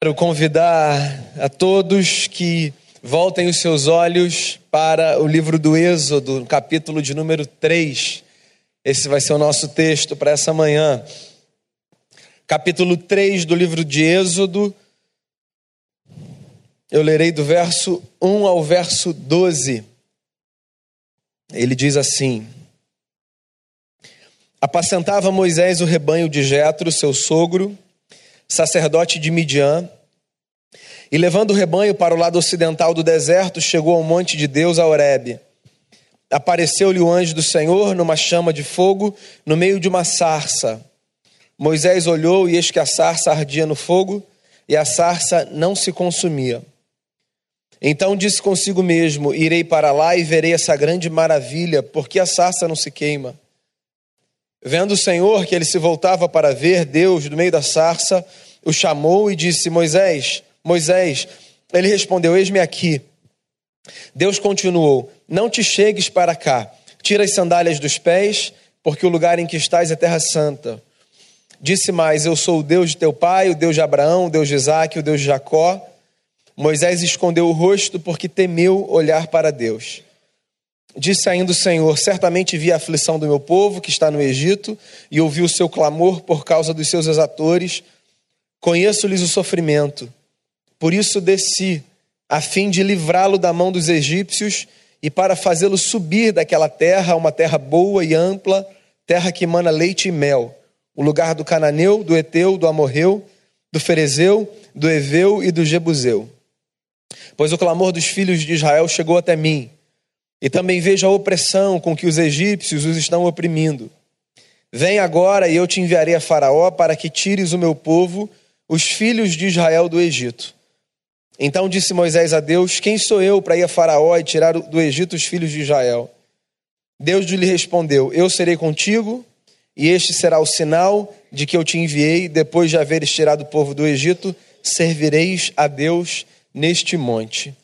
Quero convidar a todos que voltem os seus olhos para o livro do Êxodo, capítulo de número 3. Esse vai ser o nosso texto para essa manhã. Capítulo 3 do livro de Êxodo. Eu lerei do verso 1 ao verso 12. Ele diz assim: Apacentava Moisés o rebanho de Jetro, seu sogro, sacerdote de Midian, e levando o rebanho para o lado ocidental do deserto, chegou ao monte de Deus, a Horebe. Apareceu-lhe o anjo do Senhor numa chama de fogo, no meio de uma sarça. Moisés olhou e eis que a sarça ardia no fogo, e a sarça não se consumia. Então disse consigo mesmo: Irei para lá e verei essa grande maravilha, porque a sarça não se queima. Vendo o Senhor que ele se voltava para ver, Deus, do meio da sarça, o chamou e disse: Moisés, Moisés. Ele respondeu: Eis-me aqui. Deus continuou: Não te chegues para cá, tira as sandálias dos pés, porque o lugar em que estás é terra santa. Disse mais: Eu sou o Deus de teu pai, o Deus de Abraão, o Deus de Isaac, o Deus de Jacó. Moisés escondeu o rosto porque temeu olhar para Deus. Disse ainda o Senhor: Certamente vi a aflição do meu povo que está no Egito e ouvi o seu clamor por causa dos seus exatores. Conheço-lhes o sofrimento. Por isso desci, a fim de livrá-lo da mão dos egípcios e para fazê-lo subir daquela terra, uma terra boa e ampla, terra que emana leite e mel, o lugar do cananeu, do eteu, do amorreu, do ferezeu, do eveu e do jebuseu. Pois o clamor dos filhos de Israel chegou até mim e também vejo a opressão com que os egípcios os estão oprimindo. Vem agora e eu te enviarei a Faraó para que tires o meu povo, os filhos de Israel, do Egito. Então disse Moisés a Deus: Quem sou eu para ir a Faraó e tirar do Egito os filhos de Israel? Deus lhe respondeu: Eu serei contigo, e este será o sinal de que eu te enviei. Depois de haveres tirado o povo do Egito, servireis a Deus neste monte.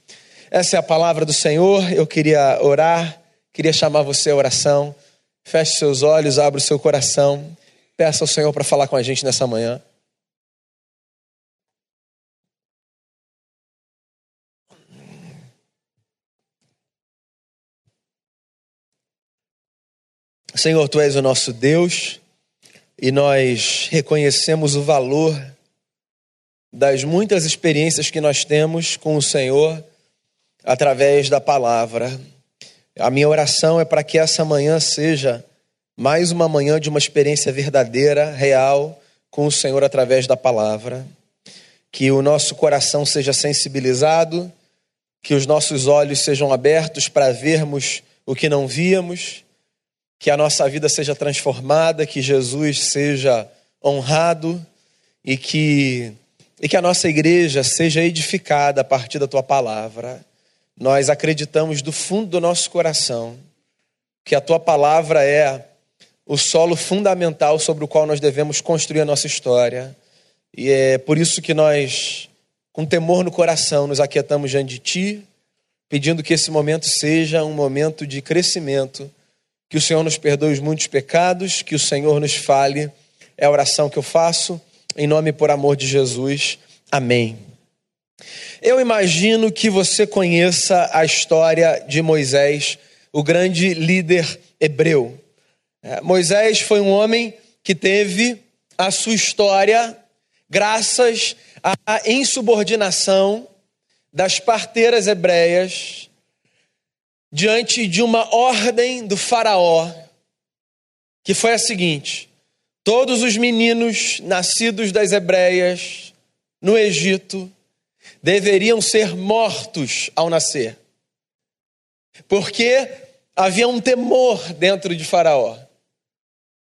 Essa é a palavra do Senhor. Eu queria orar, queria chamar você à oração. Feche seus olhos, abra o seu coração. Peça ao Senhor para falar com a gente nessa manhã. Senhor, tu és o nosso Deus e nós reconhecemos o valor das muitas experiências que nós temos com o Senhor através da palavra. A minha oração é para que essa manhã seja mais uma manhã de uma experiência verdadeira, real, com o Senhor através da palavra. Que o nosso coração seja sensibilizado, que os nossos olhos sejam abertos para vermos o que não víamos, que a nossa vida seja transformada, que Jesus seja honrado e que, e que a nossa igreja seja edificada a partir da tua palavra nós acreditamos do fundo do nosso coração que a tua palavra é o solo fundamental sobre o qual nós devemos construir a nossa história. E é por isso que nós, com temor no coração, nos aquietamos diante de ti, pedindo que esse momento seja um momento de crescimento, que o Senhor nos perdoe os muitos pecados, que o Senhor nos fale. É a oração que eu faço, em nome e por amor de Jesus. Amém. Eu imagino que você conheça a história de Moisés, o grande líder hebreu. É, Moisés foi um homem que teve a sua história graças à insubordinação das parteiras hebreias diante de uma ordem do Faraó, que foi a seguinte: todos os meninos nascidos das hebreias no Egito deveriam ser mortos ao nascer. Porque havia um temor dentro de Faraó.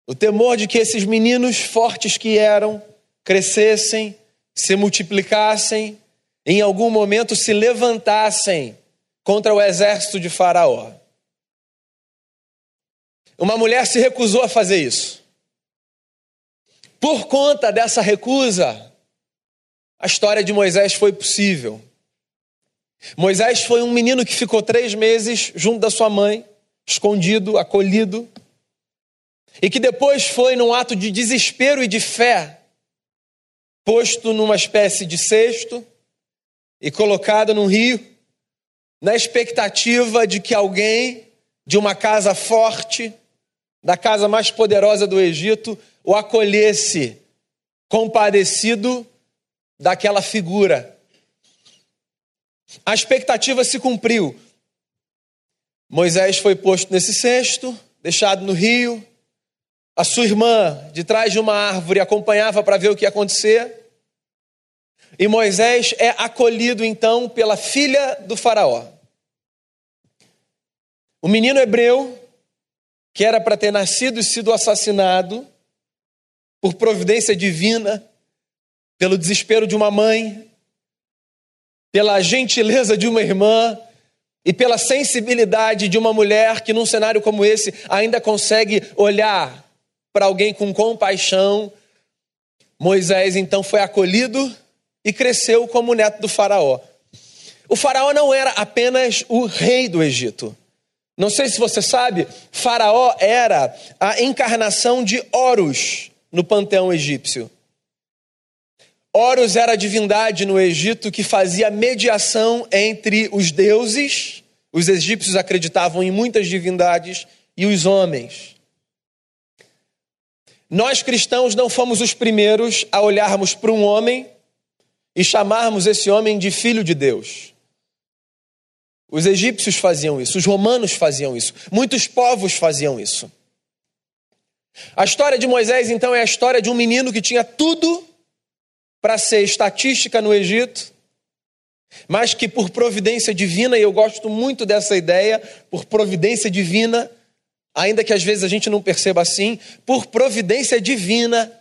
O temor de que esses meninos fortes que eram crescessem, se multiplicassem, em algum momento se levantassem contra o exército de Faraó. Uma mulher se recusou a fazer isso. Por conta dessa recusa, a história de Moisés foi possível. Moisés foi um menino que ficou três meses junto da sua mãe, escondido, acolhido, e que depois foi, num ato de desespero e de fé, posto numa espécie de cesto e colocado num rio, na expectativa de que alguém de uma casa forte, da casa mais poderosa do Egito, o acolhesse, compadecido daquela figura. A expectativa se cumpriu. Moisés foi posto nesse cesto, deixado no rio. A sua irmã, de trás de uma árvore, acompanhava para ver o que ia acontecer. E Moisés é acolhido então pela filha do Faraó. O menino hebreu, que era para ter nascido e sido assassinado por providência divina, pelo desespero de uma mãe, pela gentileza de uma irmã e pela sensibilidade de uma mulher que, num cenário como esse, ainda consegue olhar para alguém com compaixão. Moisés então foi acolhido e cresceu como neto do Faraó. O Faraó não era apenas o rei do Egito. Não sei se você sabe, Faraó era a encarnação de Horus no panteão egípcio. Horus era a divindade no Egito que fazia mediação entre os deuses, os egípcios acreditavam em muitas divindades, e os homens. Nós cristãos não fomos os primeiros a olharmos para um homem e chamarmos esse homem de filho de Deus. Os egípcios faziam isso, os romanos faziam isso, muitos povos faziam isso. A história de Moisés, então, é a história de um menino que tinha tudo para ser estatística no Egito, mas que por providência divina, e eu gosto muito dessa ideia, por providência divina, ainda que às vezes a gente não perceba assim, por providência divina,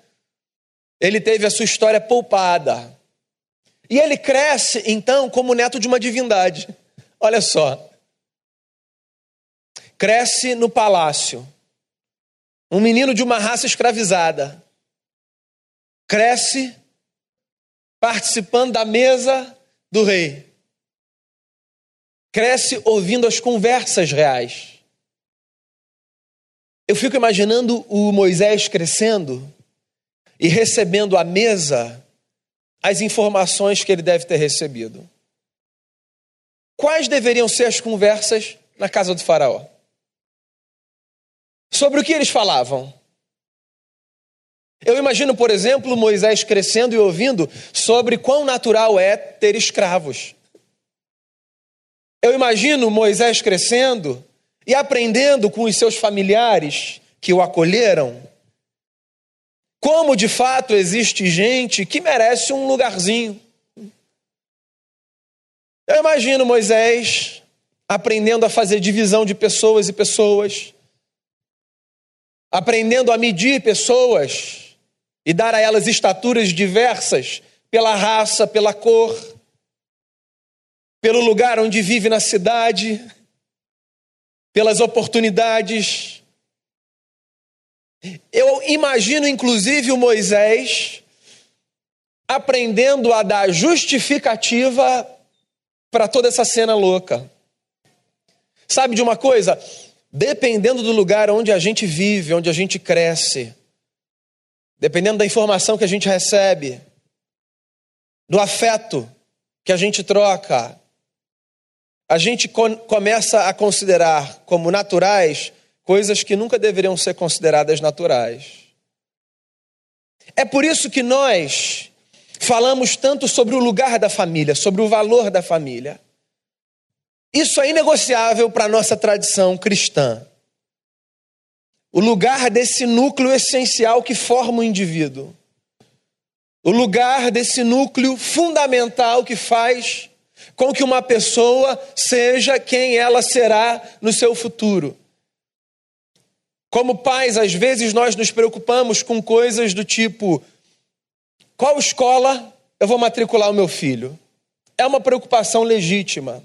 ele teve a sua história poupada. E ele cresce, então, como neto de uma divindade. Olha só. Cresce no palácio. Um menino de uma raça escravizada. Cresce participando da mesa do rei. Cresce ouvindo as conversas reais. Eu fico imaginando o Moisés crescendo e recebendo à mesa as informações que ele deve ter recebido. Quais deveriam ser as conversas na casa do Faraó? Sobre o que eles falavam? Eu imagino, por exemplo, Moisés crescendo e ouvindo sobre quão natural é ter escravos. Eu imagino Moisés crescendo e aprendendo com os seus familiares que o acolheram como de fato existe gente que merece um lugarzinho. Eu imagino Moisés aprendendo a fazer divisão de pessoas e pessoas, aprendendo a medir pessoas e dar a elas estaturas diversas pela raça, pela cor, pelo lugar onde vive na cidade, pelas oportunidades. Eu imagino, inclusive, o Moisés aprendendo a dar justificativa para toda essa cena louca. Sabe de uma coisa? Dependendo do lugar onde a gente vive, onde a gente cresce, dependendo da informação que a gente recebe, do afeto que a gente troca, a gente começa a considerar como naturais coisas que nunca deveriam ser consideradas naturais. É por isso que nós falamos tanto sobre o lugar da família, sobre o valor da família. Isso é inegociável para a nossa tradição cristã. O lugar desse núcleo essencial que forma o indivíduo. O lugar desse núcleo fundamental que faz com que uma pessoa seja quem ela será no seu futuro. Como pais, às vezes nós nos preocupamos com coisas do tipo: qual escola eu vou matricular o meu filho? É uma preocupação legítima.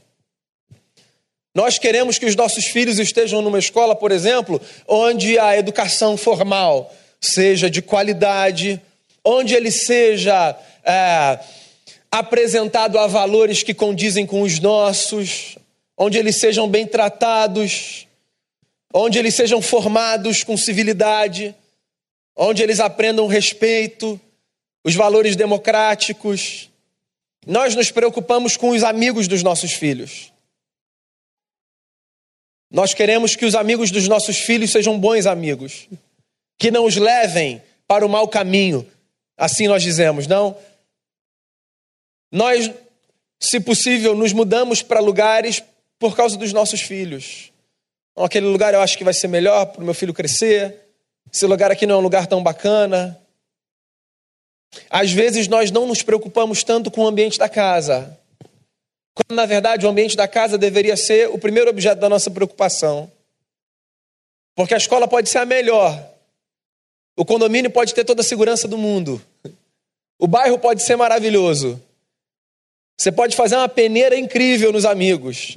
Nós queremos que os nossos filhos estejam numa escola, por exemplo, onde a educação formal seja de qualidade, onde ele seja é, apresentado a valores que condizem com os nossos, onde eles sejam bem tratados, onde eles sejam formados com civilidade, onde eles aprendam respeito, os valores democráticos. Nós nos preocupamos com os amigos dos nossos filhos. Nós queremos que os amigos dos nossos filhos sejam bons amigos, que não os levem para o mau caminho. Assim nós dizemos, não? Nós, se possível, nos mudamos para lugares por causa dos nossos filhos. Aquele lugar eu acho que vai ser melhor para o meu filho crescer. Esse lugar aqui não é um lugar tão bacana. Às vezes nós não nos preocupamos tanto com o ambiente da casa, quando na verdade o ambiente da casa deveria ser o primeiro objeto da nossa preocupação. Porque a escola pode ser a melhor, o condomínio pode ter toda a segurança do mundo, o bairro pode ser maravilhoso, você pode fazer uma peneira incrível nos amigos,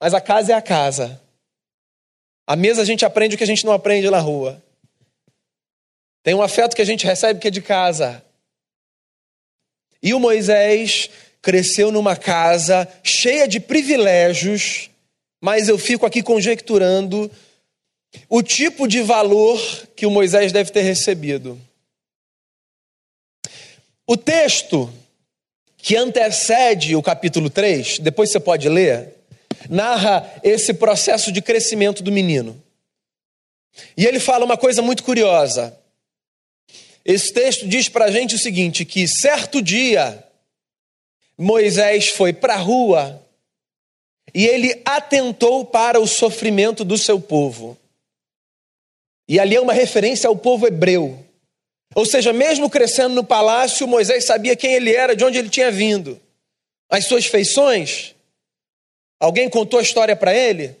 mas a casa é a casa. A mesa a gente aprende o que a gente não aprende na rua. Tem um afeto que a gente recebe que é de casa. E o Moisés cresceu numa casa cheia de privilégios, mas eu fico aqui conjecturando o tipo de valor que o Moisés deve ter recebido. O texto que antecede o capítulo 3, depois você pode ler, narra esse processo de crescimento do menino. E ele fala uma coisa muito curiosa. Esse texto diz para a gente o seguinte: que certo dia Moisés foi para a rua e ele atentou para o sofrimento do seu povo. E ali é uma referência ao povo hebreu. Ou seja, mesmo crescendo no palácio, Moisés sabia quem ele era, de onde ele tinha vindo. As suas feições. Alguém contou a história para ele?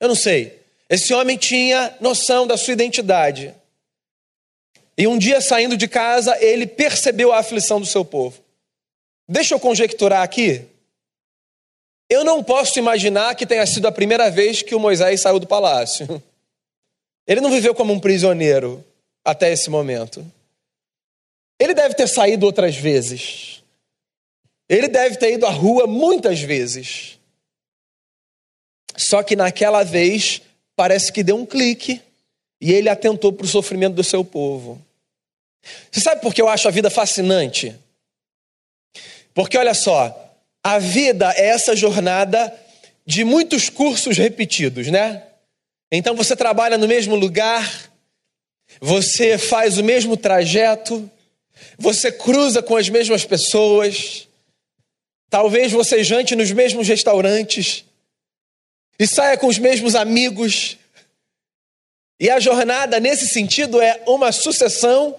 Eu não sei. Esse homem tinha noção da sua identidade. E um dia, saindo de casa, ele percebeu a aflição do seu povo. Deixa eu conjecturar aqui. Eu não posso imaginar que tenha sido a primeira vez que o Moisés saiu do palácio. Ele não viveu como um prisioneiro até esse momento. Ele deve ter saído outras vezes. Ele deve ter ido à rua muitas vezes. Só que naquela vez parece que deu um clique e ele atentou para o sofrimento do seu povo. Você sabe por que eu acho a vida fascinante? Porque olha só, a vida é essa jornada de muitos cursos repetidos, né? Então você trabalha no mesmo lugar, você faz o mesmo trajeto, você cruza com as mesmas pessoas, talvez você jante nos mesmos restaurantes e saia com os mesmos amigos. E a jornada, nesse sentido, é uma sucessão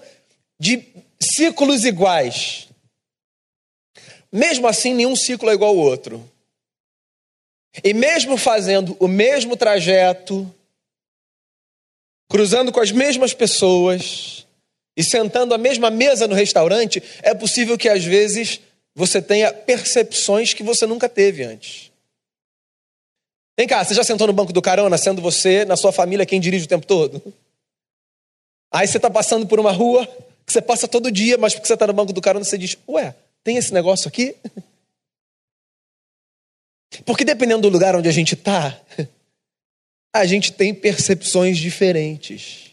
de ciclos iguais. Mesmo assim, nenhum ciclo é igual ao outro. E mesmo fazendo o mesmo trajeto, cruzando com as mesmas pessoas e sentando à mesma mesa no restaurante, é possível que às vezes você tenha percepções que você nunca teve antes. Vem cá, você já sentou no banco do carona, sendo você, na sua família, quem dirige o tempo todo? Aí você está passando por uma rua que você passa todo dia, mas porque você está no banco do carona, você diz: Ué, tem esse negócio aqui? Porque dependendo do lugar onde a gente está, a gente tem percepções diferentes.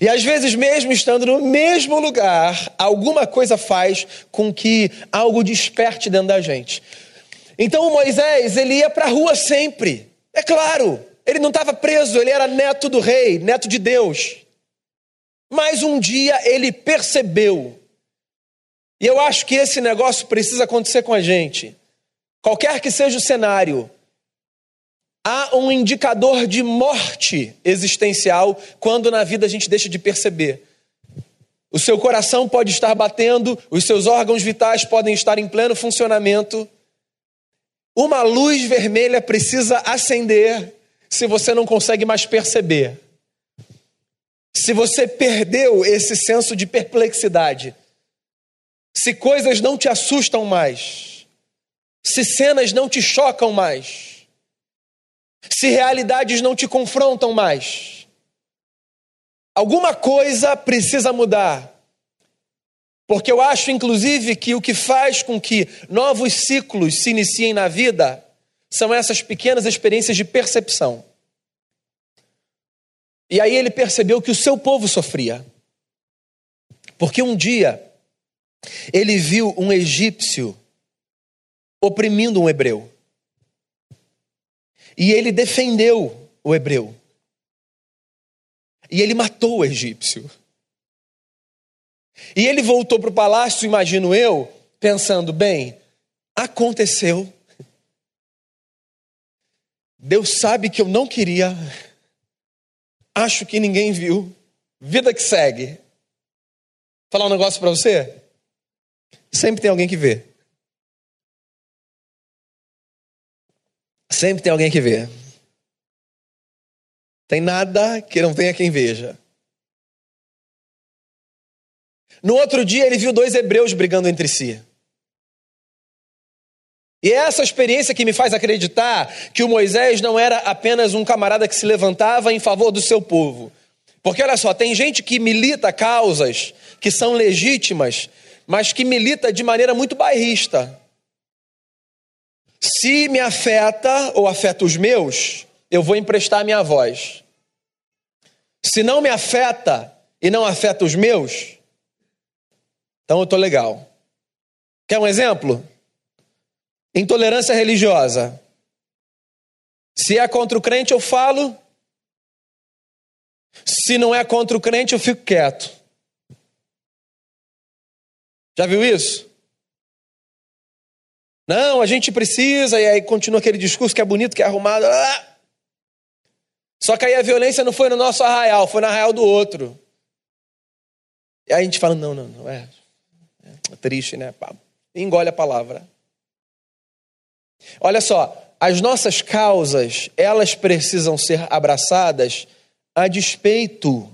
E às vezes, mesmo estando no mesmo lugar, alguma coisa faz com que algo desperte dentro da gente. Então Moisés, ele ia para a rua sempre. É claro, ele não estava preso, ele era neto do rei, neto de Deus. Mas um dia ele percebeu. E eu acho que esse negócio precisa acontecer com a gente. Qualquer que seja o cenário, há um indicador de morte existencial quando na vida a gente deixa de perceber. O seu coração pode estar batendo, os seus órgãos vitais podem estar em pleno funcionamento, uma luz vermelha precisa acender se você não consegue mais perceber. Se você perdeu esse senso de perplexidade, se coisas não te assustam mais, se cenas não te chocam mais, se realidades não te confrontam mais, alguma coisa precisa mudar. Porque eu acho, inclusive, que o que faz com que novos ciclos se iniciem na vida são essas pequenas experiências de percepção. E aí ele percebeu que o seu povo sofria. Porque um dia ele viu um egípcio oprimindo um hebreu. E ele defendeu o hebreu. E ele matou o egípcio. E ele voltou para o palácio, imagino eu, pensando: bem, aconteceu. Deus sabe que eu não queria. Acho que ninguém viu. Vida que segue. Vou falar um negócio para você? Sempre tem alguém que vê. Sempre tem alguém que vê. Tem nada que não tenha quem veja. No outro dia, ele viu dois hebreus brigando entre si. E é essa experiência que me faz acreditar que o Moisés não era apenas um camarada que se levantava em favor do seu povo. Porque olha só, tem gente que milita causas que são legítimas, mas que milita de maneira muito bairrista. Se me afeta ou afeta os meus, eu vou emprestar minha voz. Se não me afeta e não afeta os meus, então eu estou legal. Quer um exemplo? Intolerância religiosa. Se é contra o crente, eu falo. Se não é contra o crente, eu fico quieto. Já viu isso? Não, a gente precisa, e aí continua aquele discurso que é bonito, que é arrumado. Ah! Só que aí a violência não foi no nosso arraial, foi no arraial do outro. E aí a gente fala: não, não, não, é. É triste, né? Engole a palavra. Olha só, as nossas causas, elas precisam ser abraçadas a despeito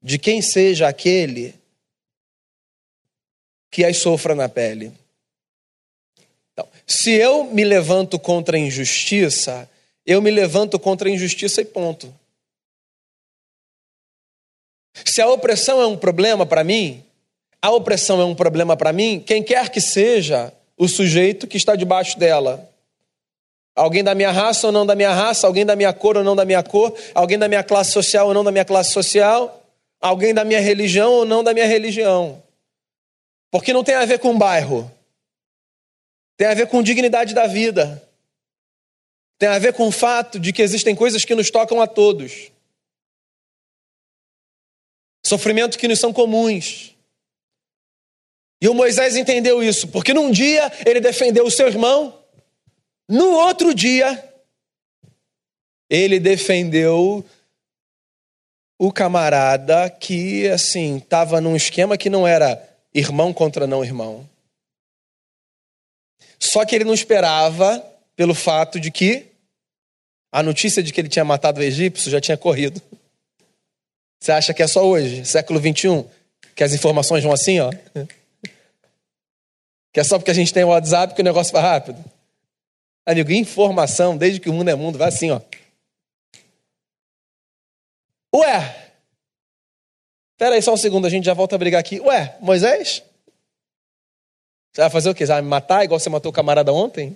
de quem seja aquele que as sofra na pele. Então, se eu me levanto contra a injustiça, eu me levanto contra a injustiça e ponto. Se a opressão é um problema para mim, a opressão é um problema para mim, quem quer que seja o sujeito que está debaixo dela. Alguém da minha raça ou não da minha raça, alguém da minha cor ou não da minha cor, alguém da minha classe social ou não da minha classe social, alguém da minha religião ou não da minha religião. Porque não tem a ver com bairro, tem a ver com dignidade da vida, tem a ver com o fato de que existem coisas que nos tocam a todos, sofrimentos que nos são comuns. E o Moisés entendeu isso, porque num dia ele defendeu o seu irmão, no outro dia ele defendeu o camarada que, assim, estava num esquema que não era irmão contra não irmão. Só que ele não esperava pelo fato de que a notícia de que ele tinha matado o egípcio já tinha corrido. Você acha que é só hoje, século 21, que as informações vão assim, ó? Que é só porque a gente tem o WhatsApp que o negócio vai rápido. Amigo, informação, desde que o mundo é mundo, vai assim, ó. Ué, espera aí só um segundo, a gente já volta a brigar aqui. Ué, Moisés? Você vai fazer o quê? Você vai me matar igual você matou o camarada ontem?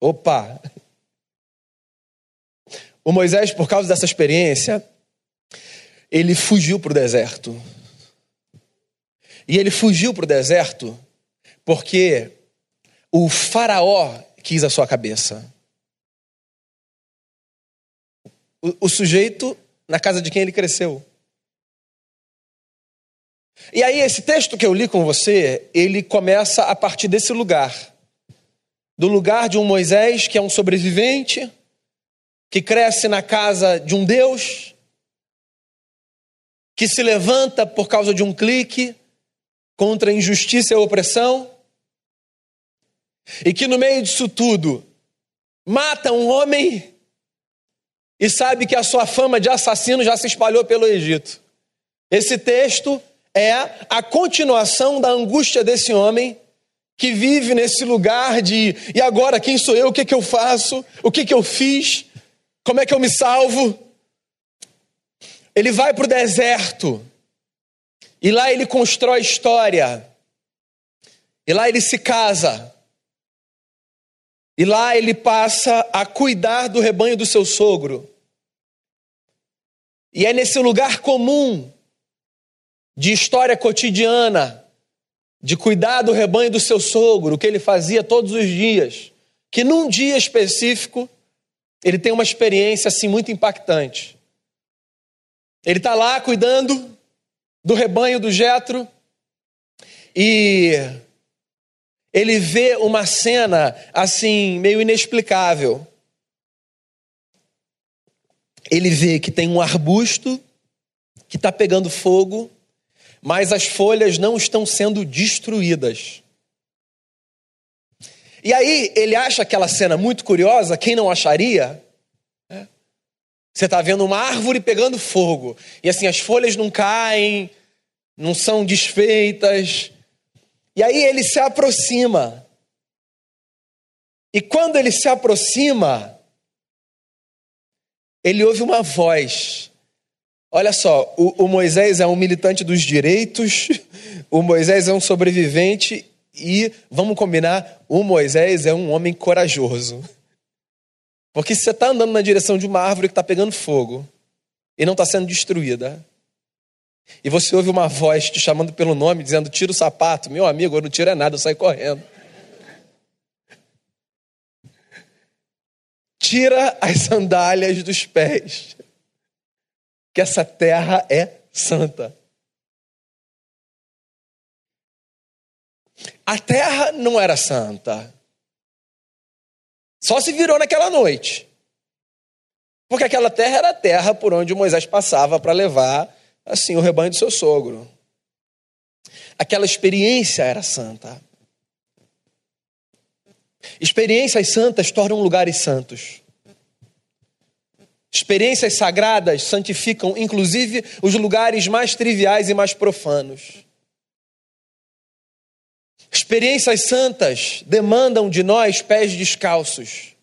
Opa! O Moisés, por causa dessa experiência, ele fugiu para o deserto. E ele fugiu para o deserto porque o faraó quis a sua cabeça. O, o sujeito na casa de quem ele cresceu. E aí, esse texto que eu li com você, ele começa a partir desse lugar. Do lugar de um Moisés que é um sobrevivente, que cresce na casa de um Deus, que se levanta por causa de um clique contra a injustiça e a opressão, e que no meio disso tudo mata um homem e sabe que a sua fama de assassino já se espalhou pelo Egito. Esse texto é a continuação da angústia desse homem que vive nesse lugar de e agora quem sou eu? O que, que eu faço? O que, que eu fiz? Como é que eu me salvo? Ele vai para o deserto e lá ele constrói história. E lá ele se casa. E lá ele passa a cuidar do rebanho do seu sogro. E é nesse lugar comum de história cotidiana, de cuidar do rebanho do seu sogro, o que ele fazia todos os dias, que num dia específico ele tem uma experiência assim muito impactante. Ele está lá cuidando do rebanho do Jetro e ele vê uma cena assim meio inexplicável. Ele vê que tem um arbusto que está pegando fogo, mas as folhas não estão sendo destruídas. E aí ele acha aquela cena muito curiosa, quem não acharia? Você está vendo uma árvore pegando fogo, e assim as folhas não caem, não são desfeitas. E aí ele se aproxima. E quando ele se aproxima, ele ouve uma voz. Olha só, o, o, Moisés é um militante dos direitos, o Moisés é um sobrevivente e, vamos combinar, o Moisés é um homem corajoso. Porque se você está andando na direção de uma árvore que está pegando fogo e não está sendo destruída, e você ouve uma voz te chamando pelo nome, dizendo: tira o sapato, meu amigo, eu não tiro é nada, eu saio correndo. Tira as sandálias dos pés, que essa terra é santa. A terra não era santa. Só se virou naquela noite. Porque aquela terra era a terra por onde Moisés passava para levar assim o rebanho do seu sogro. Aquela experiência era santa. Experiências santas tornam lugares santos. Experiências sagradas santificam, inclusive, os lugares mais triviais e mais profanos. Experiências santas demandam de nós pés descalços.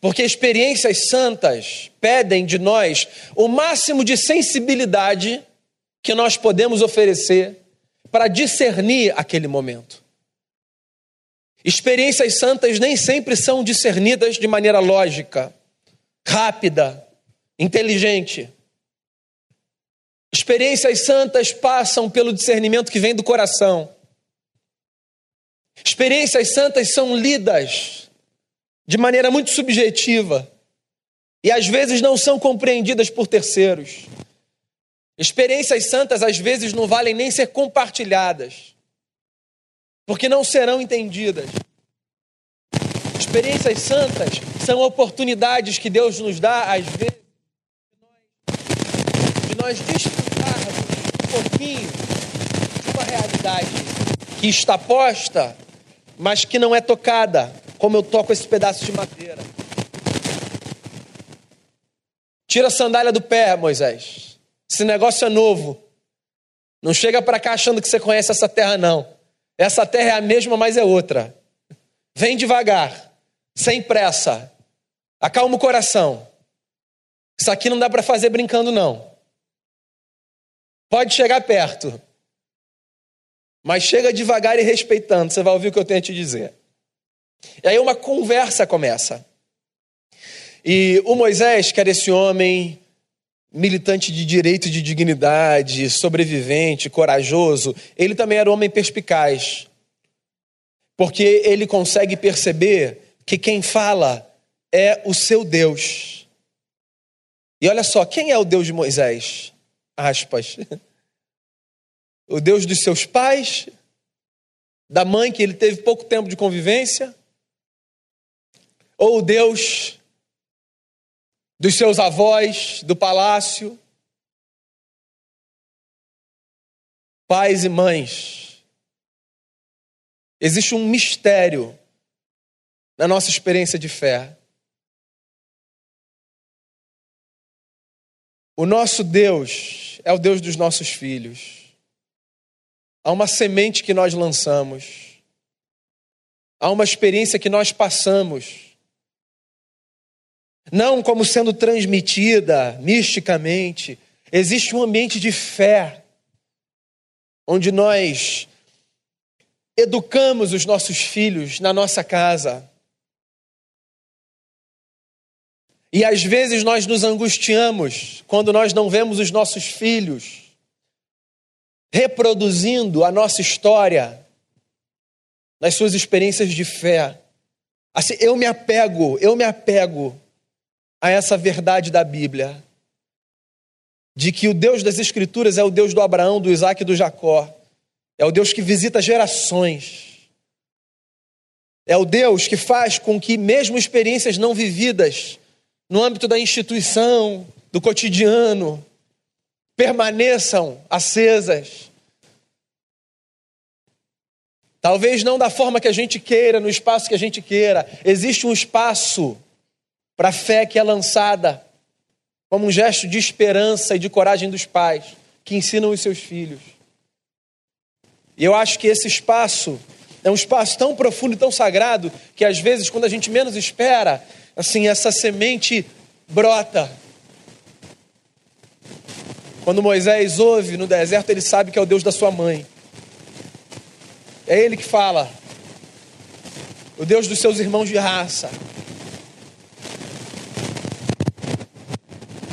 Porque experiências santas pedem de nós o máximo de sensibilidade que nós podemos oferecer para discernir aquele momento. Experiências santas nem sempre são discernidas de maneira lógica, rápida, inteligente. Experiências santas passam pelo discernimento que vem do coração. Experiências santas são lidas de maneira muito subjetiva e às vezes não são compreendidas por terceiros. Experiências santas às vezes não valem nem ser compartilhadas, porque não serão entendidas. Experiências santas são oportunidades que Deus nos dá, às vezes, de nós desfrutarmos um pouquinho de uma realidade que está posta, mas que não é tocada como eu toco esse pedaço de madeira. Tira a sandália do pé, Moisés. Esse negócio é novo. Não chega para cá achando que você conhece essa terra, não. Essa terra é a mesma, mas é outra. Vem devagar, sem pressa. Acalma o coração. Isso aqui não dá para fazer brincando, não. Pode chegar perto. Mas chega devagar e respeitando. Você vai ouvir o que eu tenho a te dizer. E aí uma conversa começa. E o Moisés, que era esse homem militante de direito e de dignidade, sobrevivente, corajoso, ele também era um homem perspicaz. Porque ele consegue perceber que quem fala é o seu Deus. E olha só, quem é o Deus de Moisés? Aspas. O Deus dos seus pais, da mãe que ele teve pouco tempo de convivência, ou o Deus dos seus avós, do palácio, pais e mães. Existe um mistério na nossa experiência de fé. O nosso Deus é o Deus dos nossos filhos. Há uma semente que nós lançamos. Há uma experiência que nós passamos não como sendo transmitida misticamente. Existe um ambiente de fé, onde nós educamos os nossos filhos na nossa casa. E às vezes nós nos angustiamos quando nós não vemos os nossos filhos reproduzindo a nossa história nas suas experiências de fé. Assim, eu me apego, eu me apego a essa verdade da Bíblia, de que o Deus das Escrituras é o Deus do Abraão, do Isaac e do Jacó, é o Deus que visita gerações, é o Deus que faz com que, mesmo experiências não vividas, no âmbito da instituição, do cotidiano, permaneçam acesas. Talvez não da forma que a gente queira, no espaço que a gente queira. Existe um espaço para a fé que é lançada como um gesto de esperança e de coragem dos pais que ensinam os seus filhos. E eu acho que esse espaço é um espaço tão profundo e tão sagrado que às vezes, quando a gente menos espera, assim, essa semente brota. Quando Moisés ouve no deserto, ele sabe que é o Deus da sua mãe. É ele que fala. O Deus dos seus irmãos de raça.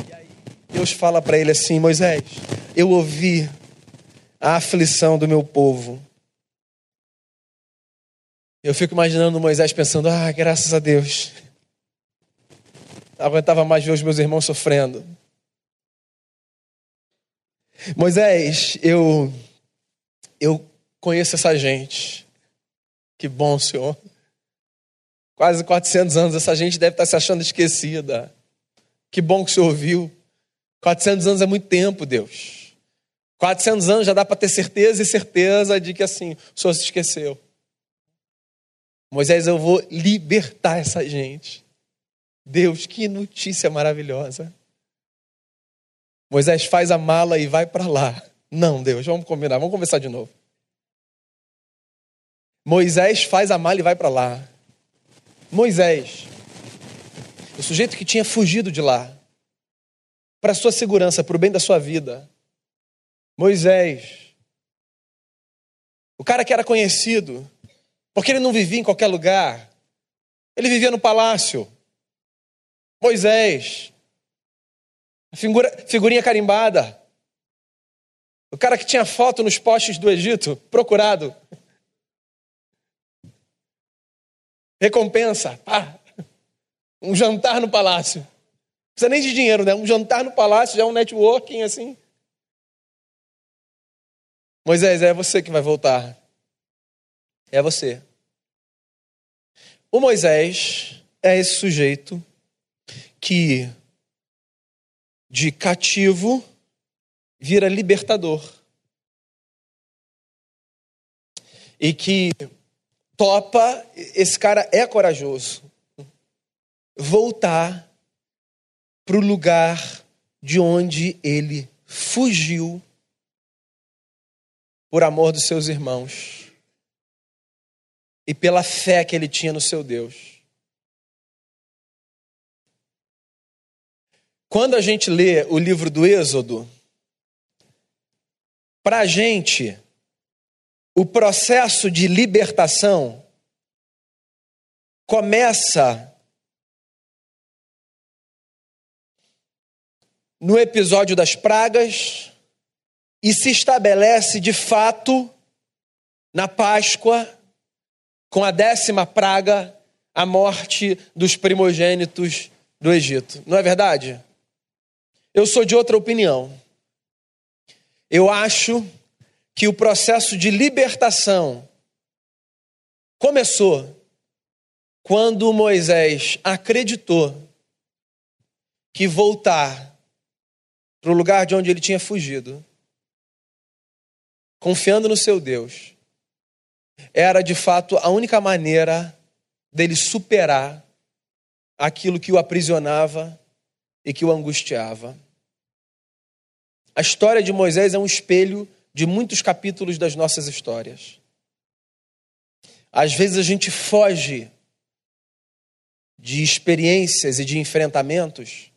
E aí Deus fala para ele assim: Moisés, eu ouvi a aflição do meu povo. Eu fico imaginando Moisés pensando: ah, graças a Deus. Aguentava mais ver os meus irmãos sofrendo. Moisés, eu eu conheço essa gente. Que bom, Senhor. Quase 400 anos, essa gente deve estar se achando esquecida. Que bom que o Senhor ouviu. 400 anos é muito tempo, Deus. 400 anos já dá para ter certeza e certeza de que assim, o Senhor se esqueceu. Moisés, eu vou libertar essa gente. Deus, que notícia maravilhosa. Moisés faz a mala e vai para lá. Não, Deus, vamos combinar, vamos conversar de novo. Moisés faz a mala e vai para lá. Moisés, o sujeito que tinha fugido de lá, para sua segurança, para o bem da sua vida. Moisés, o cara que era conhecido, porque ele não vivia em qualquer lugar, ele vivia no palácio. Moisés, figura, figurinha carimbada, o cara que tinha foto nos postes do Egito, procurado. Recompensa, pá. Um jantar no palácio. Não precisa nem de dinheiro, né? Um jantar no palácio já é um networking assim. Moisés, é você que vai voltar. É você. O Moisés é esse sujeito que de cativo vira libertador. E que topa, esse cara é corajoso, voltar para o lugar de onde ele fugiu por amor dos seus irmãos e pela fé que ele tinha no seu Deus. Quando a gente lê o livro do Êxodo, para a gente, o processo de libertação começa no episódio das pragas e se estabelece de fato na Páscoa, com a décima praga, a morte dos primogênitos do Egito. Não é verdade? Eu sou de outra opinião. Eu acho que o processo de libertação começou quando Moisés acreditou que voltar para o lugar de onde ele tinha fugido, confiando no seu Deus, era de fato a única maneira dele superar aquilo que o aprisionava e que o angustiava. A história de Moisés é um espelho de muitos capítulos das nossas histórias. Às vezes a gente foge de experiências e de enfrentamentos,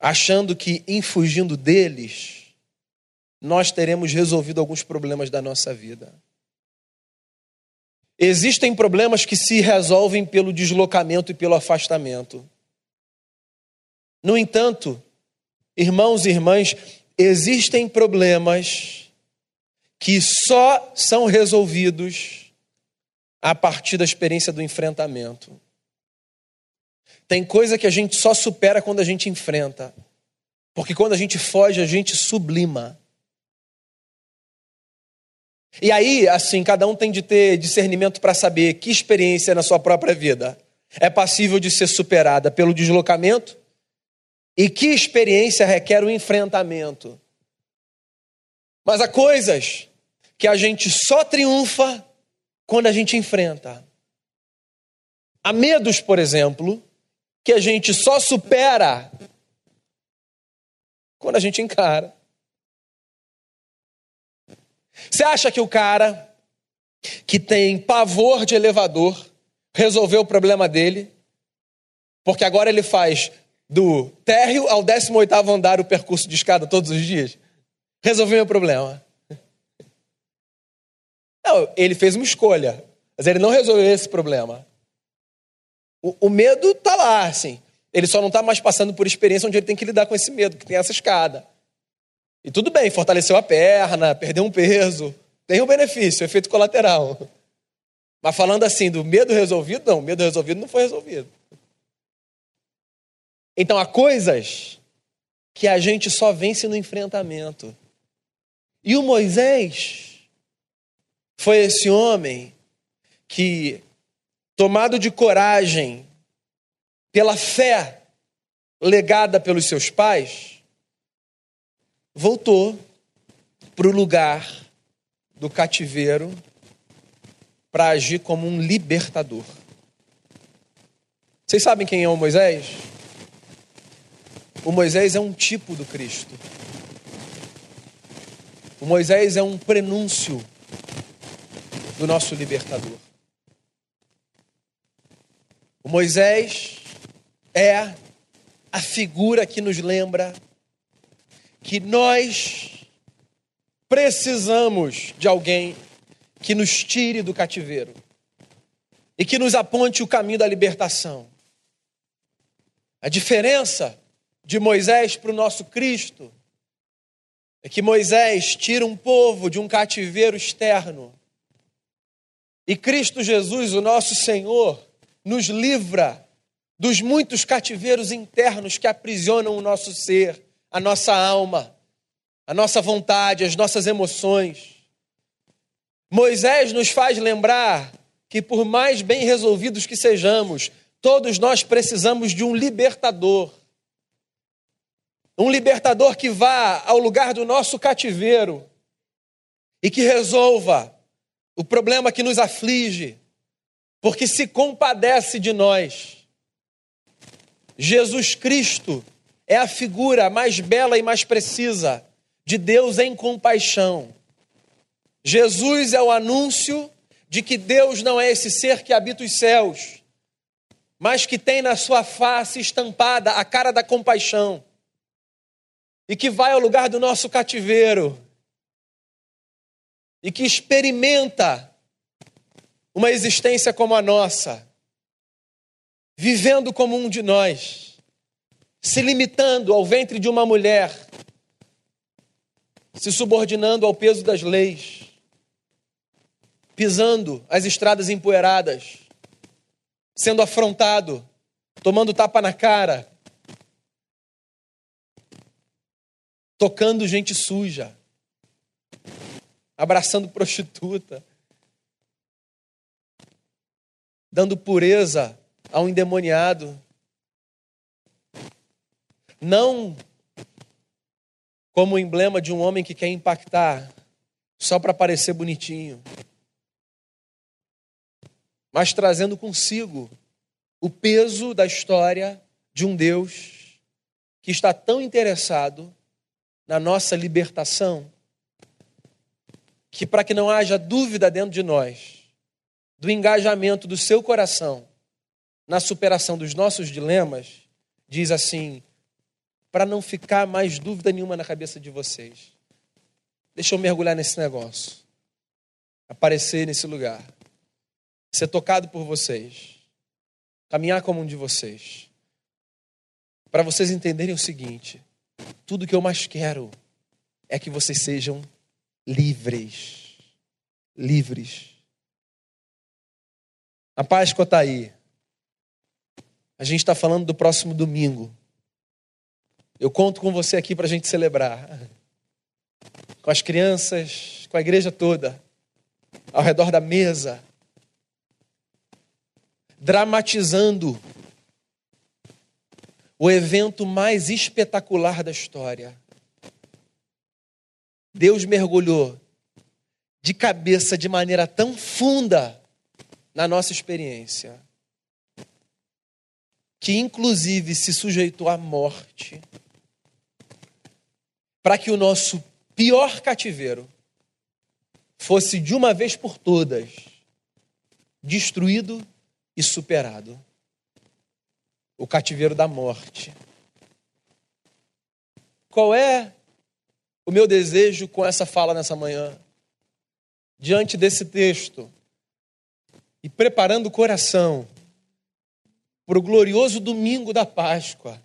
achando que em fugindo deles, nós teremos resolvido alguns problemas da nossa vida. Existem problemas que se resolvem pelo deslocamento e pelo afastamento. No entanto, irmãos e irmãs, existem problemas que só são resolvidos a partir da experiência do enfrentamento. Tem coisa que a gente só supera quando a gente enfrenta. Porque quando a gente foge, a gente sublima. E aí, assim, cada um tem de ter discernimento para saber que experiência na sua própria vida é passível de ser superada pelo deslocamento e que experiência requer o enfrentamento. Mas há coisas que a gente só triunfa quando a gente enfrenta. Há medos, por exemplo, que a gente só supera quando a gente encara. Você acha que o cara que tem pavor de elevador resolveu o problema dele? Porque agora ele faz do térreo ao 18 andar o percurso de escada todos os dias? Resolveu meu problema. Não, ele fez uma escolha, mas ele não resolveu esse problema. O, o medo está lá, assim. Ele só não está mais passando por experiência onde ele tem que lidar com esse medo, que tem essa escada. E tudo bem, fortaleceu a perna, perdeu um peso, tem um benefício, efeito colateral. Mas falando assim do medo resolvido, não, o medo resolvido não foi resolvido. Então há coisas que a gente só vence no enfrentamento. E o Moisés foi esse homem que, tomado de coragem, pela fé legada pelos seus pais, voltou para o lugar do cativeiro para agir como um libertador. Vocês sabem quem é o Moisés? O Moisés é um tipo do Cristo. O Moisés é um prenúncio do nosso libertador. O Moisés é a figura que nos lembra que nós precisamos de alguém que nos tire do cativeiro e que nos aponte o caminho da libertação. A diferença de Moisés para o nosso Cristo é que Moisés tira um povo de um cativeiro externo e Cristo Jesus, o nosso Senhor, nos livra dos muitos cativeiros internos que aprisionam o nosso ser, a nossa alma, a nossa vontade, as nossas emoções. Moisés nos faz lembrar que, por mais bem resolvidos que sejamos, todos nós precisamos de um libertador. Um libertador que vá ao lugar do nosso cativeiro e que resolva o problema que nos aflige, porque se compadece de nós. Jesus Cristo é a figura mais bela e mais precisa de Deus em compaixão. Jesus é o anúncio de que Deus não é esse ser que habita os céus, mas que tem na sua face estampada a cara da compaixão e que vai ao lugar do nosso cativeiro e que experimenta uma existência como a nossa, vivendo como um de nós, se limitando ao ventre de uma mulher, se subordinando ao peso das leis pisando as estradas empoeiradas, sendo afrontado, tomando tapa na cara, tocando gente suja, abraçando prostituta, dando pureza ao endemoniado. Não como emblema de um homem que quer impactar só para parecer bonitinho mas trazendo consigo o peso da história de um Deus que está tão interessado na nossa libertação que, para que não haja dúvida dentro de nós do engajamento do seu coração na superação dos nossos dilemas, diz assim: para não ficar mais dúvida nenhuma na cabeça de vocês, deixa eu mergulhar nesse negócio, aparecer nesse lugar ser tocado por vocês, caminhar como um de vocês, para vocês entenderem o seguinte: tudo que eu mais quero é que vocês sejam livres. Livres. A Páscoa está aí. A gente está falando do próximo domingo. Eu conto com você aqui para a gente celebrar. Com as crianças, com a igreja toda, ao redor da mesa, dramatizando o evento mais espetacular da história. Deus mergulhou de cabeça de maneira tão funda na nossa experiência, que inclusive se sujeitou à morte, para que o nosso pior cativeiro fosse de uma vez por todas destruído e superado o cativeiro da morte. Qual é o meu desejo com essa fala nessa manhã? Diante desse texto e preparando o coração para o glorioso domingo da Páscoa,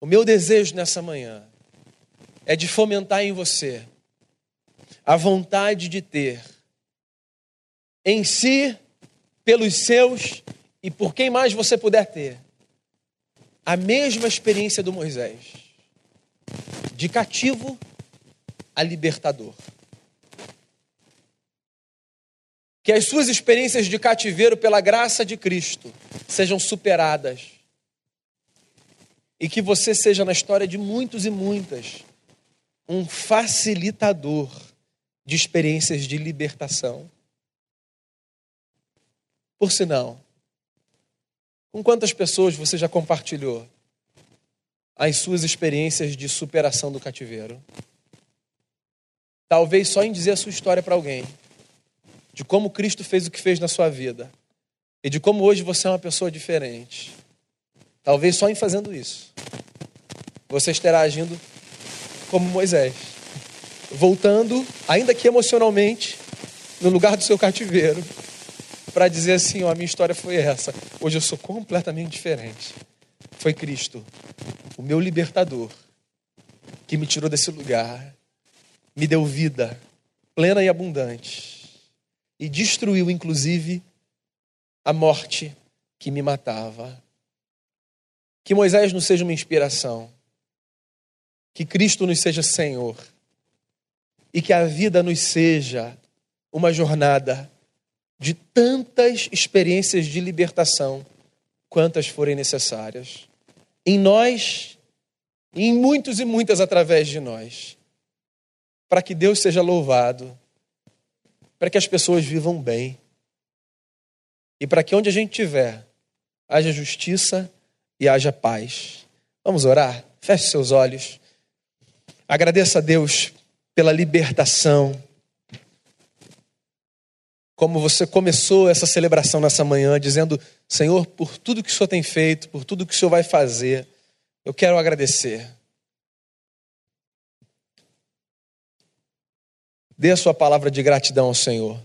o meu desejo nessa manhã é de fomentar em você a vontade de ter em si, pelos seus e por quem mais você puder ter, a mesma experiência do Moisés, de cativo a libertador. Que as suas experiências de cativeiro, pela graça de Cristo, sejam superadas. E que você seja, na história de muitos e muitas, um facilitador de experiências de libertação. Por sinal, com quantas pessoas você já compartilhou as suas experiências de superação do cativeiro? Talvez só em dizer a sua história para alguém, de como Cristo fez o que fez na sua vida e de como hoje você é uma pessoa diferente. Talvez só em fazendo isso, você estará agindo como Moisés, voltando, ainda que emocionalmente, no lugar do seu cativeiro para dizer assim: ó, a minha história foi essa. Hoje eu sou completamente diferente. Foi Cristo, o meu libertador, que me tirou desse lugar, me deu vida plena e abundante e destruiu, inclusive, a morte que me matava. Que Moisés nos seja uma inspiração, que Cristo nos seja Senhor e que a vida nos seja uma jornada de tantas experiências de libertação quantas forem necessárias. Em nós, e em muitos e muitas através de nós. Para que Deus seja louvado, para que as pessoas vivam bem e para que onde a gente estiver haja justiça e haja paz. Vamos orar? Feche seus olhos. Agradeça a Deus pela libertação como você começou essa celebração nessa manhã, dizendo: Senhor, por tudo que o Senhor tem feito, por tudo que o Senhor vai fazer, eu quero agradecer. Dê a sua palavra de gratidão ao Senhor.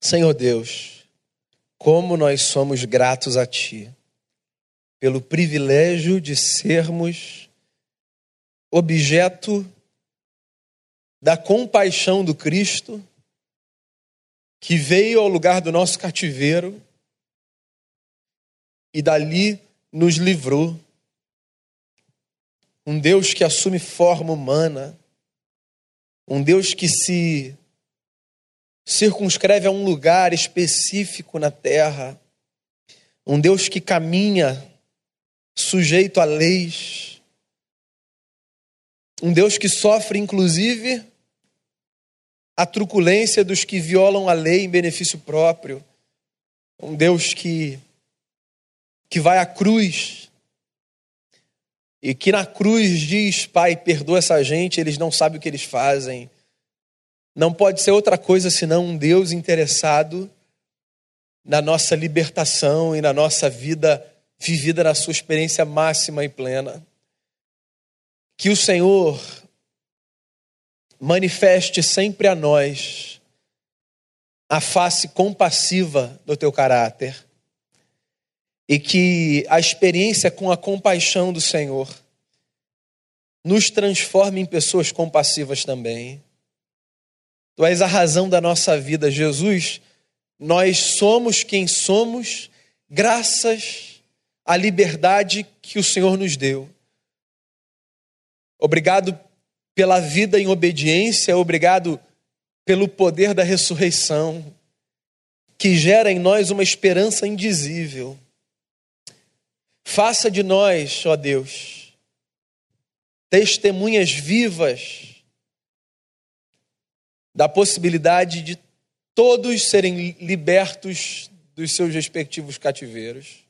Senhor Deus, como nós somos gratos a Ti pelo privilégio de sermos objeto da compaixão do Cristo, que veio ao lugar do nosso cativeiro e dali nos livrou. Um Deus que assume forma humana, um Deus que se circunscreve a um lugar específico na terra, um Deus que caminha sujeito a leis, um Deus que sofre, inclusive, a truculência dos que violam a lei em benefício próprio. Um Deus que, que vai à cruz e que na cruz diz: Pai, perdoa essa gente, eles não sabem o que eles fazem. Não pode ser outra coisa senão um Deus interessado na nossa libertação e na nossa vida vivida na sua experiência máxima e plena que o Senhor manifeste sempre a nós a face compassiva do teu caráter e que a experiência com a compaixão do Senhor nos transforme em pessoas compassivas também. Tu és a razão da nossa vida, Jesus. Nós somos quem somos graças à liberdade que o Senhor nos deu. Obrigado pela vida em obediência, obrigado pelo poder da ressurreição, que gera em nós uma esperança indizível. Faça de nós, ó Deus, testemunhas vivas da possibilidade de todos serem libertos dos seus respectivos cativeiros.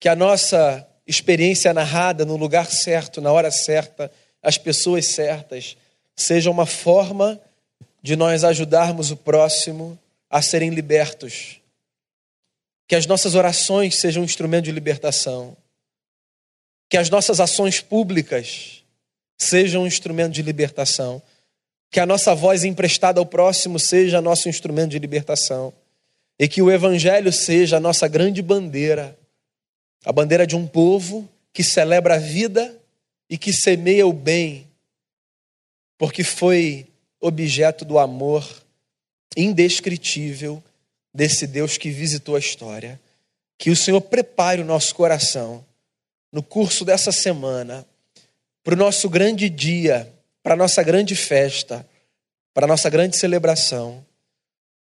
Que a nossa experiência narrada no lugar certo, na hora certa, as pessoas certas, seja uma forma de nós ajudarmos o próximo a serem libertos. Que as nossas orações sejam um instrumento de libertação. Que as nossas ações públicas sejam um instrumento de libertação. Que a nossa voz emprestada ao próximo seja nosso instrumento de libertação. E que o Evangelho seja a nossa grande bandeira a bandeira de um povo que celebra a vida e que semeia o bem, porque foi objeto do amor indescritível desse Deus que visitou a história. Que o Senhor prepare o nosso coração no curso dessa semana para o nosso grande dia, para a nossa grande festa, para a nossa grande celebração,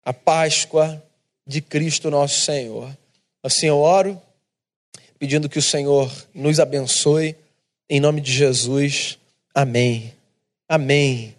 a Páscoa de Cristo nosso Senhor. Assim eu oro pedindo que o Senhor nos abençoe. Em nome de Jesus. Amém. Amém.